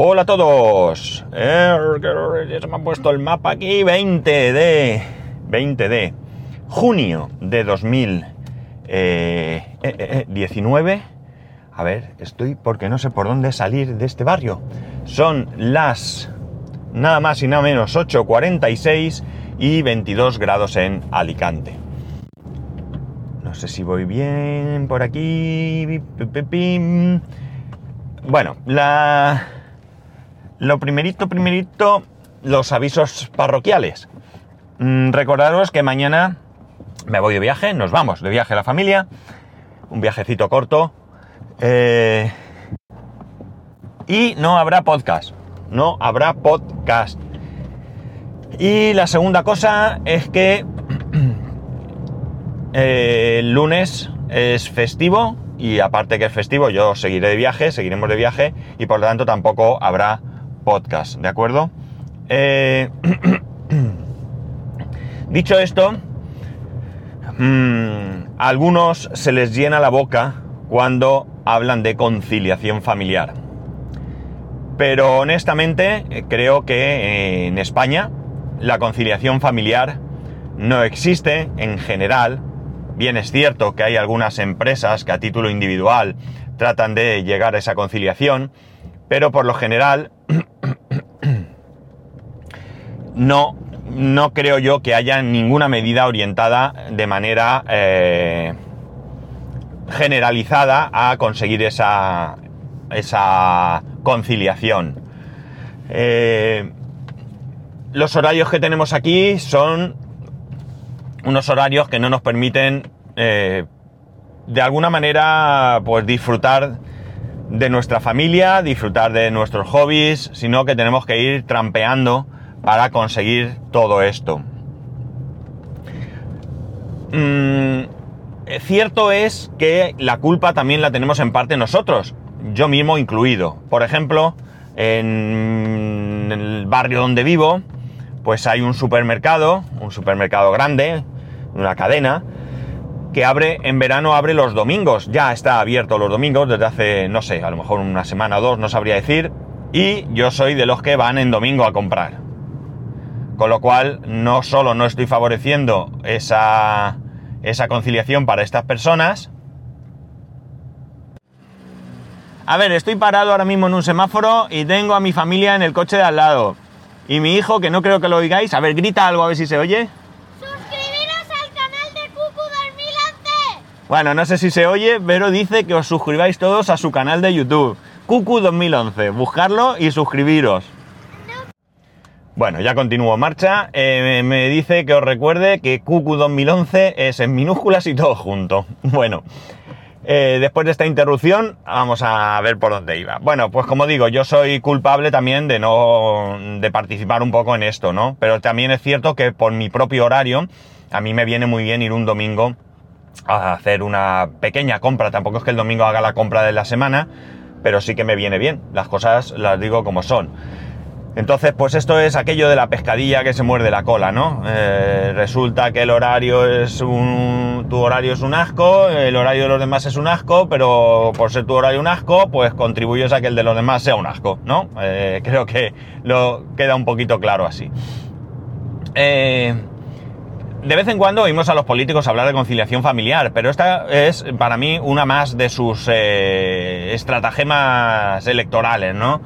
Hola a todos. Eh, se me ha puesto el mapa aquí. 20 de 20 de junio de 2019. A ver, estoy porque no sé por dónde salir de este barrio. Son las nada más y nada menos 8.46 y 22 grados en Alicante. No sé si voy bien por aquí. Bueno, la... lo primerito, primerito, los avisos parroquiales. Mm, recordaros que mañana me voy de viaje, nos vamos de viaje a la familia, un viajecito corto. eh, y no habrá podcast, no habrá podcast. Y la segunda cosa es que eh, el lunes es festivo y aparte que es festivo yo seguiré de viaje, seguiremos de viaje y por lo tanto tampoco habrá podcast, ¿de acuerdo? Eh, dicho esto, mm, a algunos se les llena la boca cuando hablan de conciliación familiar. Pero honestamente eh, creo que eh, en España la conciliación familiar no existe en general. Bien es cierto que hay algunas empresas que a título individual tratan de llegar a esa conciliación, pero por lo general no, no creo yo que haya ninguna medida orientada de manera eh, generalizada a conseguir esa, esa conciliación. Eh, los horarios que tenemos aquí son unos horarios que no nos permiten eh, de alguna manera pues disfrutar de nuestra familia, disfrutar de nuestros hobbies, sino que tenemos que ir trampeando para conseguir todo esto. Mm, cierto es que la culpa también la tenemos en parte nosotros, yo mismo incluido. Por ejemplo, en el barrio donde vivo, pues hay un supermercado, un supermercado grande, una cadena, que abre, en verano abre los domingos, ya está abierto los domingos desde hace, no sé, a lo mejor una semana o dos, no sabría decir, y yo soy de los que van en domingo a comprar. Con lo cual, no solo no estoy favoreciendo esa, esa conciliación para estas personas, a ver, estoy parado ahora mismo en un semáforo y tengo a mi familia en el coche de al lado. Y mi hijo, que no creo que lo oigáis, a ver, grita algo a ver si se oye. ¡Suscribiros al canal de Cucu 2011! Bueno, no sé si se oye, pero dice que os suscribáis todos a su canal de YouTube, Cucu 2011. Buscarlo y suscribiros. Bueno, ya continúo marcha. Eh, me dice que os recuerde que Cucu 2011 es en minúsculas y todo junto. Bueno, eh, después de esta interrupción, vamos a ver por dónde iba. Bueno, pues como digo, yo soy culpable también de no. de participar un poco en esto, ¿no? Pero también es cierto que por mi propio horario, a mí me viene muy bien ir un domingo a hacer una pequeña compra. Tampoco es que el domingo haga la compra de la semana, pero sí que me viene bien. Las cosas las digo como son. Entonces, pues esto es aquello de la pescadilla que se muerde la cola, ¿no? Eh, resulta que el horario es un... tu horario es un asco, el horario de los demás es un asco, pero por ser tu horario un asco, pues contribuyes a que el de los demás sea un asco, ¿no? Eh, creo que lo queda un poquito claro así. Eh, de vez en cuando oímos a los políticos hablar de conciliación familiar, pero esta es para mí una más de sus eh, estratagemas electorales, ¿no?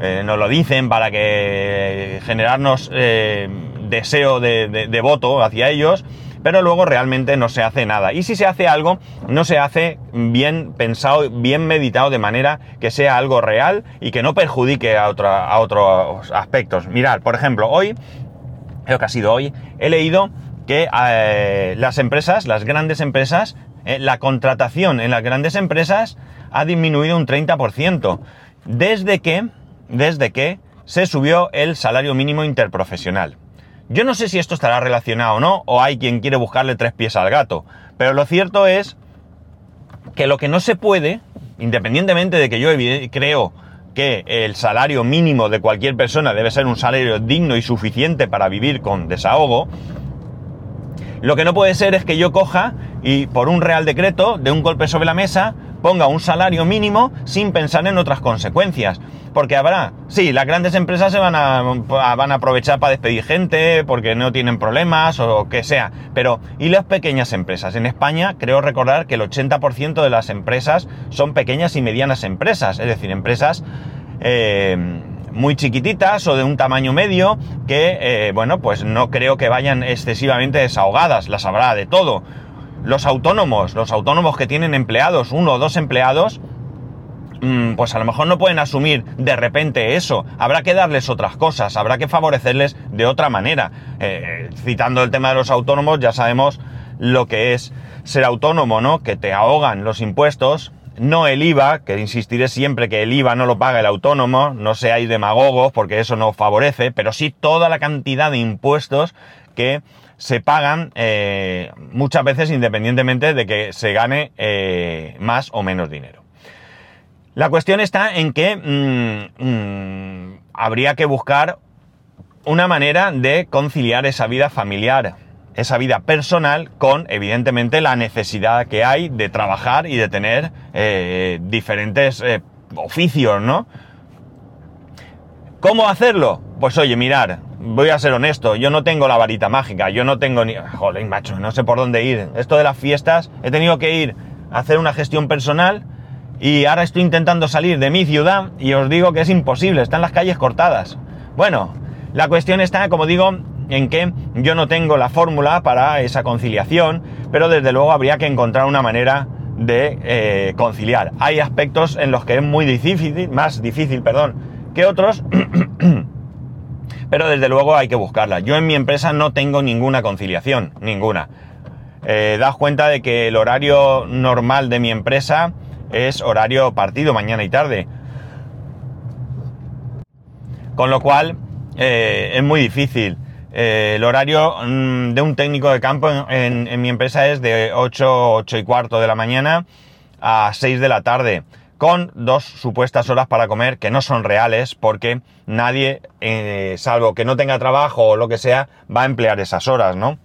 Eh, nos lo dicen para que generarnos eh, deseo de, de- de voto hacia ellos, pero luego realmente no se hace nada. Y si se hace algo, no se hace bien pensado, bien meditado, de manera que sea algo real y que no perjudique a, otra- a otros aspectos. Mirad, por ejemplo, hoy, creo que ha sido hoy, he leído que eh, las empresas, las grandes empresas, eh, la contratación en las grandes empresas ha disminuido un 30%. Desde que, desde que se subió el salario mínimo interprofesional. Yo no sé si esto estará relacionado o no, o hay quien quiere buscarle tres pies al gato, pero lo cierto es que lo que no se puede, independientemente de que yo creo que el salario mínimo de cualquier persona debe ser un salario digno y suficiente para vivir con desahogo, lo que no puede ser es que yo coja y por un real decreto, de un golpe sobre la mesa, ponga un salario mínimo sin pensar en otras consecuencias. Porque habrá, sí, las grandes empresas se van a, van a aprovechar para despedir gente porque no tienen problemas o que sea. Pero, ¿y las pequeñas empresas? En España creo recordar que el 80% de las empresas son pequeñas y medianas empresas, es decir, empresas... Eh, muy chiquititas o de un tamaño medio que, eh, bueno, pues no creo que vayan excesivamente desahogadas, las habrá de todo. Los autónomos, los autónomos que tienen empleados, uno o dos empleados, mm, pues a lo mejor no pueden asumir de repente eso. Habrá que darles otras cosas, habrá que favorecerles de otra manera. Eh, citando el tema de los autónomos, ya sabemos lo que es ser autónomo, ¿no? Que te ahogan los impuestos, no el IVA, que insistiré siempre que el IVA no lo paga el autónomo, no seáis demagogos porque eso no favorece, pero sí toda la cantidad de impuestos que se pagan eh, muchas veces independientemente de que se gane eh, más o menos dinero. La cuestión está en que mm, mm, habría que buscar una manera de conciliar esa vida familiar esa vida personal con, evidentemente, la necesidad que hay de trabajar y de tener eh, diferentes eh, oficios, ¿no? ¿Cómo hacerlo? Pues oye, mirar, voy a ser honesto, yo no tengo la varita mágica, yo no tengo ni... Joder, macho, no sé por dónde ir. Esto de las fiestas, he tenido que ir a hacer una gestión personal y ahora estoy intentando salir de mi ciudad y os digo que es imposible, están las calles cortadas. Bueno, la cuestión está, como digo, en que yo no tengo la fórmula para esa conciliación, pero desde luego habría que encontrar una manera de eh, conciliar. Hay aspectos en los que es muy difícil, más difícil, perdón, que otros, pero desde luego hay que buscarla. Yo en mi empresa no tengo ninguna conciliación, ninguna. Eh, das cuenta de que el horario normal de mi empresa es horario partido mañana y tarde. Con lo cual eh, es muy difícil. Eh, el horario mm, de un técnico de campo en, mi empresa es de 8, 8 y cuarto de la mañana a 6 de la tarde, con dos supuestas horas para comer que no son reales porque nadie, eh, salvo que no tenga trabajo o lo que sea, va a emplear esas horas, ¿no?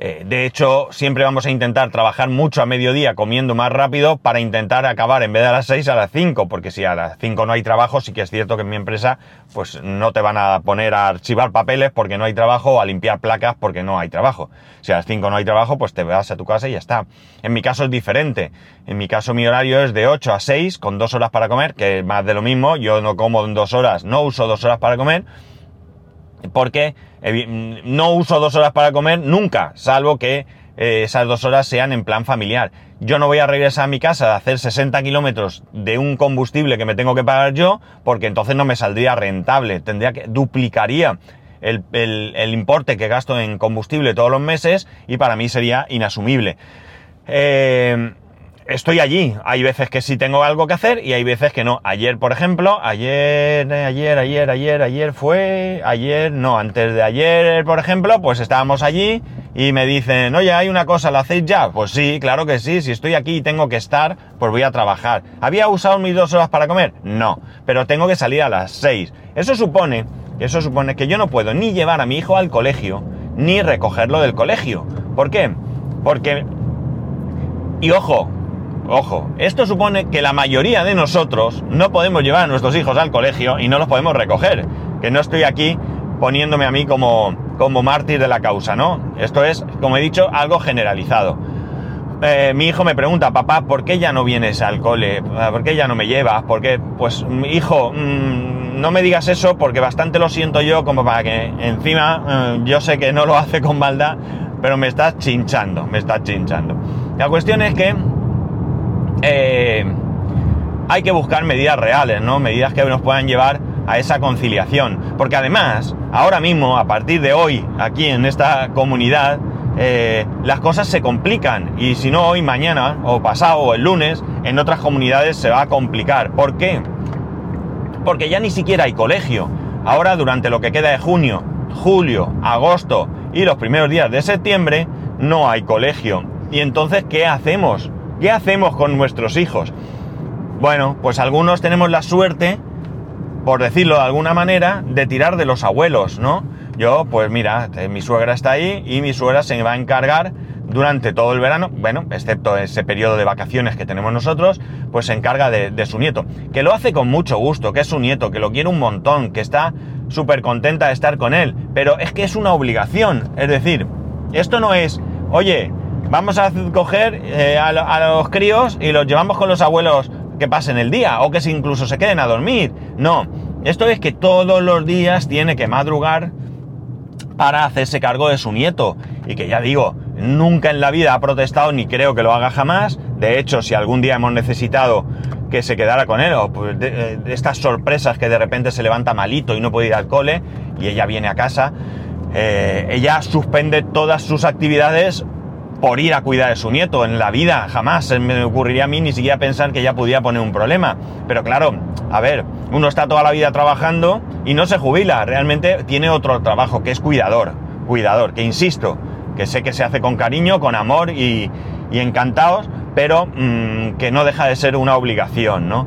Eh, de hecho, siempre vamos a intentar trabajar mucho a mediodía comiendo más rápido para intentar acabar en vez de a las 6 a las 5, porque si a las 5 no hay trabajo, sí que es cierto que en mi empresa pues no te van a poner a archivar papeles porque no hay trabajo o a limpiar placas porque no hay trabajo. Si a las 5 no hay trabajo, pues te vas a tu casa y ya está. En mi caso es diferente. En mi caso mi horario es de 8 a 6 con dos horas para comer, que es más de lo mismo. Yo no como en dos horas, no uso dos horas para comer porque no uso dos horas para comer nunca, salvo que eh, esas dos horas sean en plan familiar. Yo no voy a regresar a mi casa a hacer 60 kilómetros de un combustible que me tengo que pagar yo, porque entonces no me saldría rentable, tendría que, duplicaría el, importe que gasto en combustible todos los meses y para mí sería inasumible. Eh, estoy allí. Hay veces que sí tengo algo que hacer y hay veces que no. Ayer, por ejemplo, ayer, ayer, ayer, ayer, ayer fue, ayer, no, antes de ayer, por ejemplo, pues estábamos allí y me dicen, oye, hay una cosa, ¿la hacéis ya? Pues sí, claro que sí, si estoy aquí y tengo que estar, pues voy a trabajar. ¿Había usado mis dos horas para comer? No, pero tengo que salir a las seis. Eso supone, eso supone que yo no puedo ni llevar a mi hijo al colegio, ni recogerlo del colegio. ¿Por qué? Porque, y ojo, Ojo, esto supone que la mayoría de nosotros no podemos llevar a nuestros hijos al colegio y no los podemos recoger. Que no estoy aquí poniéndome a mí como, como mártir de la causa, ¿no? Esto es, como he dicho, algo generalizado. Eh, mi hijo me pregunta, papá, ¿por qué ya no vienes al cole? ¿Por qué ya no me llevas? ¿Por qué? Pues, hijo, mm, no me digas eso porque bastante lo siento yo como para que encima eh, yo sé que no lo hace con maldad, pero me estás chinchando, me estás chinchando. La cuestión es que eh, hay que buscar medidas reales, ¿no? Medidas que nos puedan llevar a esa conciliación. Porque además, ahora mismo, a partir de hoy, aquí en esta comunidad, eh, las cosas se complican. Y si no hoy, mañana, o pasado, o el lunes, en otras comunidades se va a complicar. ¿Por qué? Porque ya ni siquiera hay colegio. Ahora, durante lo que queda de junio, julio, agosto y los primeros días de septiembre, no hay colegio. Y entonces, ¿qué hacemos? ¿Qué hacemos con nuestros hijos? Bueno, pues algunos tenemos la suerte, por decirlo de alguna manera, de tirar de los abuelos, ¿no? Yo, pues mira, eh, mi suegra está ahí y mi suegra se va a encargar durante todo el verano, bueno, excepto ese periodo de vacaciones que tenemos nosotros, pues se encarga de, de su nieto. Que lo hace con mucho gusto, que es su nieto, que lo quiere un montón, que está súper contenta de estar con él. Pero es que es una obligación. Es decir, esto no es, oye, vamos a coger eh, a, lo- a los críos y los llevamos con los abuelos que pasen el día o que se incluso se queden a dormir. No, esto es que todos los días tiene que madrugar para hacerse cargo de su nieto. Y que ya digo, nunca en la vida ha protestado ni creo que lo haga jamás. De hecho, si algún día hemos necesitado que se quedara con él, o pues, de, de estas sorpresas que de repente se levanta malito y no puede ir al cole, y ella viene a casa, eh, ella suspende todas sus actividades por ir a cuidar de su nieto. En la vida jamás me ocurriría a mí ni siquiera pensar que ella pudiera poner un problema. Pero claro, a ver, uno está toda la vida trabajando y no se jubila. Realmente tiene otro trabajo que es cuidador. Cuidador, que insisto, que sé que se hace con cariño, con amor y, y encantados, pero mm, que no deja de ser una obligación, ¿no?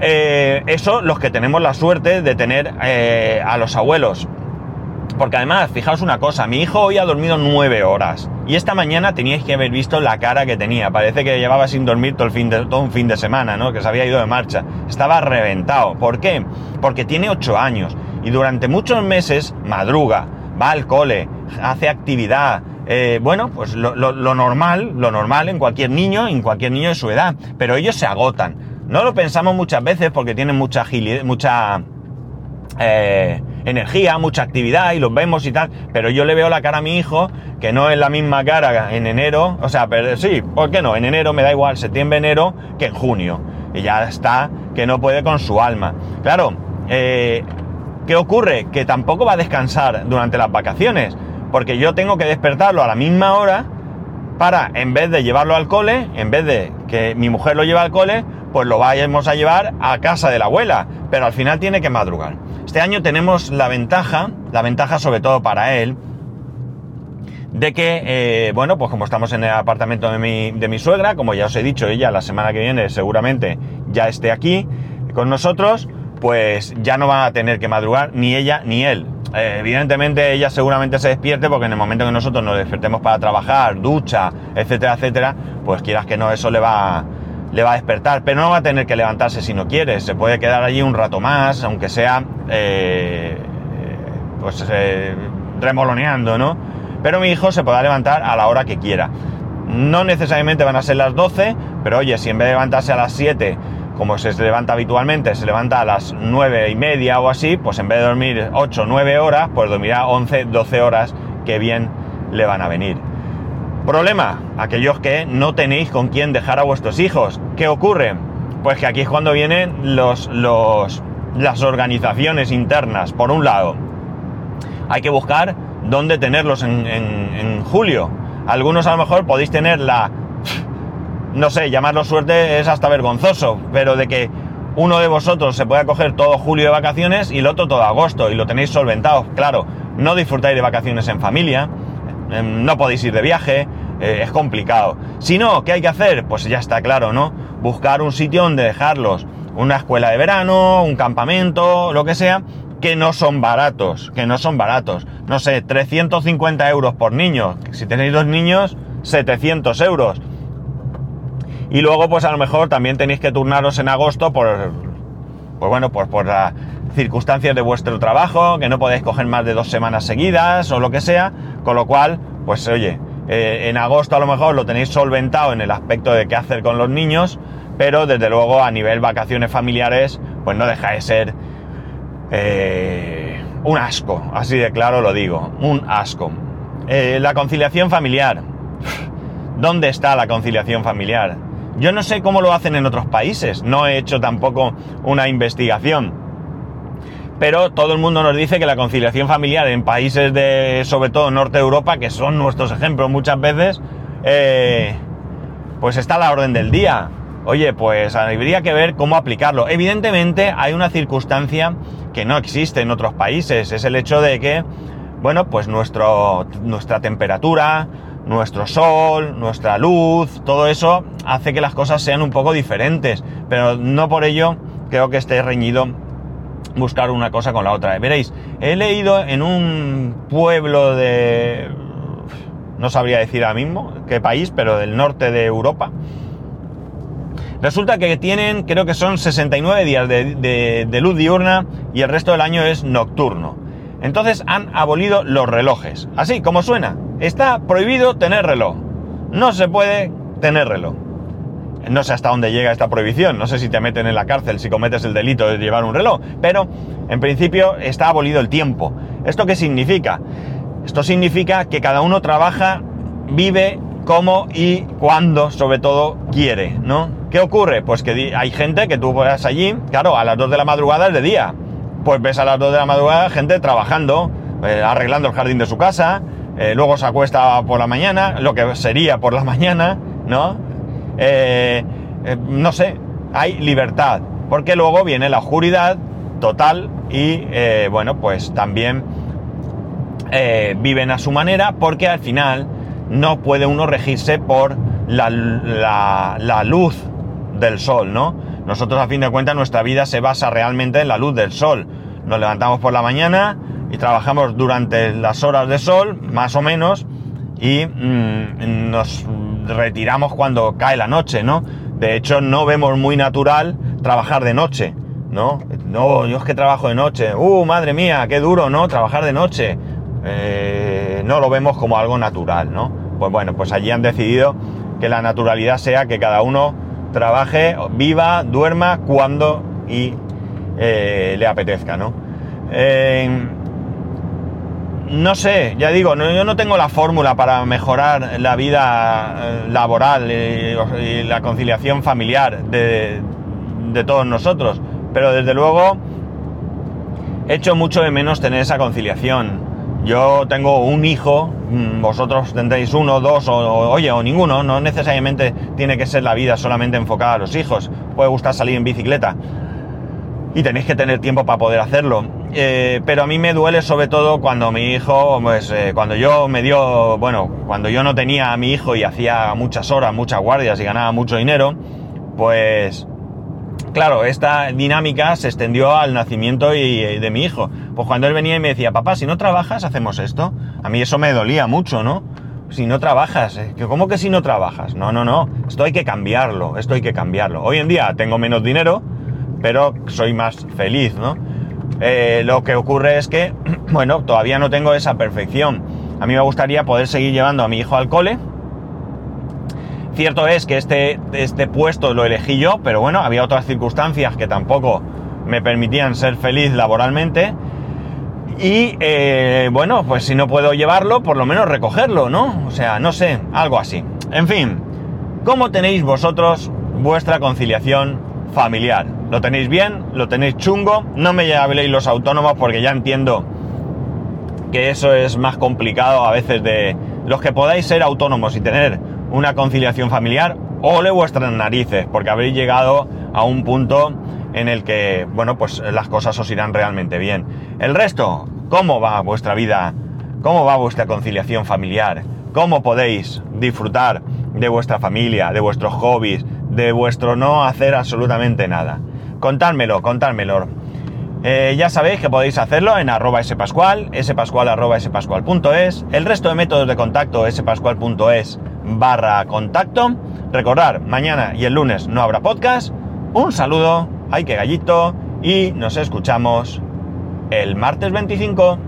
Eh, eso los que tenemos la suerte de tener eh, a los abuelos. Porque además, fijaos una cosa, mi hijo hoy ha dormido nueve horas. Y esta mañana teníais que haber visto la cara que tenía. Parece que llevaba sin dormir todo, el fin de, todo un fin de semana, ¿no? Que se había ido de marcha. Estaba reventado. ¿Por qué? Porque tiene ocho años. Y durante muchos meses madruga, va al cole, hace actividad. eh, bueno, pues lo, lo- normal, lo normal en cualquier niño, en cualquier niño de su edad. Pero ellos se agotan. No lo pensamos muchas veces porque tienen mucha agilidad, mucha eh, energía, mucha actividad y los vemos y tal, pero yo le veo la cara a mi hijo que no es la misma cara en enero, o sea, pero sí, ¿por qué no? En enero me da igual, septiembre, enero, que en junio. Y ya está, que no puede con su alma. Claro, eh, ¿qué ocurre? Que tampoco va a descansar durante las vacaciones, porque yo tengo que despertarlo a la misma hora para, en vez de llevarlo al cole, en vez de que mi mujer lo lleve al cole, pues lo vayamos a llevar a casa de la abuela, pero al final tiene que madrugar. Este año tenemos la ventaja, la ventaja sobre todo para él, de que, eh, bueno, pues como estamos en el apartamento de mi, de mi suegra, como ya os he dicho, ella la semana que viene seguramente ya esté aquí con nosotros, pues ya no van a tener que madrugar ni ella ni él. Eh, evidentemente ella seguramente se despierte porque en el momento que nosotros nos despertemos para trabajar, ducha, etcétera, etcétera, pues quieras que no, eso le va, le va a despertar, pero no va a tener que levantarse si no quiere, se puede quedar allí un rato más, aunque sea, eh, pues, eh, remoloneando, ¿no? Pero mi hijo se podrá levantar a la hora que quiera. No necesariamente van a ser las 12, pero oye, si en vez de levantarse a las 7, como se levanta habitualmente, se levanta a las 9 y media o así, pues en vez de dormir 8 o 9 horas, pues dormirá 11, 12 horas, que bien le van a venir. Problema, aquellos que no tenéis con quién dejar a vuestros hijos. ¿Qué ocurre? Pues que aquí es cuando vienen los, los, las organizaciones internas. Por un lado, hay que buscar dónde tenerlos en, en- julio. Algunos a lo mejor podéis tener la... No sé, llamarlo suerte es hasta vergonzoso, pero de que uno de vosotros se pueda coger todo julio de vacaciones y el otro todo agosto y lo tenéis solventado. Claro, no disfrutáis de vacaciones en familia, no podéis ir de viaje, eh, es complicado. Si no, ¿qué hay que hacer? Pues ya está claro, ¿no? Buscar un sitio donde dejarlos. Una escuela de verano, un campamento, lo que sea, que no son baratos, que no son baratos. No sé, 350 euros por niño. Si tenéis dos niños, 700 euros. Y luego, pues a lo mejor también tenéis que turnaros en agosto por, pues bueno, pues por las circunstancias de vuestro trabajo, que no podéis coger más de dos semanas seguidas o lo que sea, con lo cual, pues oye, eh, en agosto a lo mejor lo tenéis solventado en el aspecto de qué hacer con los niños, pero desde luego a nivel vacaciones familiares, pues no deja de ser eh, un asco, así de claro lo digo, un asco. Eh, la conciliación familiar. ¿Dónde está la conciliación familiar? Yo no sé cómo lo hacen en otros países, no he hecho tampoco una investigación. Pero todo el mundo nos dice que la conciliación familiar en países de, sobre todo norte Europa, que son nuestros ejemplos muchas veces, eh, pues está a la orden del día. Oye, pues habría que ver cómo aplicarlo. Evidentemente hay una circunstancia que no existe en otros países, es el hecho de que, bueno, pues nuestro, nuestra temperatura, nuestro sol, nuestra luz, todo eso hace que las cosas sean un poco diferentes, pero no por ello creo que esté reñido buscar una cosa con la otra. Veréis, he leído en un pueblo de... no sabría decir ahora mismo qué país, pero del norte de Europa. Resulta que tienen, creo que son 69 días de, de- de luz diurna y el resto del año es nocturno. Entonces han abolido los relojes. Así como suena. Está prohibido tener reloj. No se puede tener reloj. No sé hasta dónde llega esta prohibición, no sé si te meten en la cárcel si cometes el delito de llevar un reloj, pero en principio está abolido el tiempo. ¿Esto qué significa? Esto significa que cada uno trabaja, vive como y cuando, sobre todo, quiere, ¿no? ¿Qué ocurre? Pues que hay gente que tú vas allí, claro, a las 2 de la madrugada es de día. Pues ves a las 2 de la madrugada gente trabajando, eh, arreglando el jardín de su casa, eh, luego se acuesta por la mañana, lo que sería por la mañana, ¿no? Eh, eh, no sé, hay libertad, porque luego viene la oscuridad total y, eh, bueno, pues también viven a su manera porque al final no puede uno regirse por la luz del sol, ¿no? Nosotros a fin de cuentas nuestra vida se basa realmente en la luz del sol. Nos levantamos por la mañana y trabajamos durante las horas de sol, más o menos, y mm, nos retiramos cuando cae la noche, ¿no? De hecho, no vemos muy natural trabajar de noche, ¿no? No, yo es que trabajo de noche. ¡Uh, madre mía, qué duro, ¿no? Trabajar de noche. Eh, no lo vemos como algo natural, ¿no? Pues bueno, pues allí han decidido que la naturalidad sea que cada uno trabaje, viva, duerma cuando y eh, le apetezca, ¿no? Eh, no sé, ya digo, no- yo no tengo la fórmula para mejorar la vida eh, laboral y, y la conciliación familiar de, de todos nosotros, pero desde luego echo mucho de menos tener esa conciliación. Yo tengo un hijo, mm, vosotros tendréis uno, dos, o, o- oye, o ninguno, no necesariamente tiene que ser la vida solamente enfocada a los hijos, puede gustar salir en bicicleta y tenéis que tener tiempo para poder hacerlo. Eh, pero a mí me duele sobre todo cuando mi hijo, pues eh, cuando yo me dio, bueno, cuando yo no tenía a mi hijo y hacía muchas horas, muchas guardias y ganaba mucho dinero, pues claro, esta dinámica se extendió al nacimiento y, y de mi hijo. Pues cuando él venía y me decía, papá, si no trabajas, hacemos esto. A mí eso me dolía mucho, ¿no? Si no trabajas, eh, ¿cómo que si no trabajas? No, no, no, esto hay que cambiarlo, esto hay que cambiarlo. Hoy en día tengo menos dinero, pero soy más feliz, ¿no? Eh, lo que ocurre es que, bueno, todavía no tengo esa perfección. A mí me gustaría poder seguir llevando a mi hijo al cole. Cierto es que este, este puesto lo elegí yo, pero bueno, había otras circunstancias que tampoco me permitían ser feliz laboralmente. Y eh, bueno, pues si no puedo llevarlo, por lo menos recogerlo, ¿no? O sea, no sé, algo así. En fin, ¿cómo tenéis vosotros vuestra conciliación familiar? ¿Lo tenéis bien? ¿Lo tenéis chungo? No me habléis los autónomos porque ya entiendo que eso es más complicado a veces de los que podáis ser autónomos y tener una conciliación familiar, ole vuestras narices, porque habréis llegado a un punto en el que, bueno, pues las cosas os irán realmente bien. El resto, ¿cómo va vuestra vida? ¿Cómo va vuestra conciliación familiar? ¿Cómo podéis disfrutar de vuestra familia, de vuestros hobbies, de vuestro no hacer absolutamente nada? Contádmelo, contádmelo. Eh, ya sabéis que podéis hacerlo en arroba spascual, spascual arroba spascual.es, el resto de métodos de contacto spascual.es barra contacto. Recordar, mañana y el lunes no habrá podcast. Un saludo, ay que gallito, y nos escuchamos el martes 25.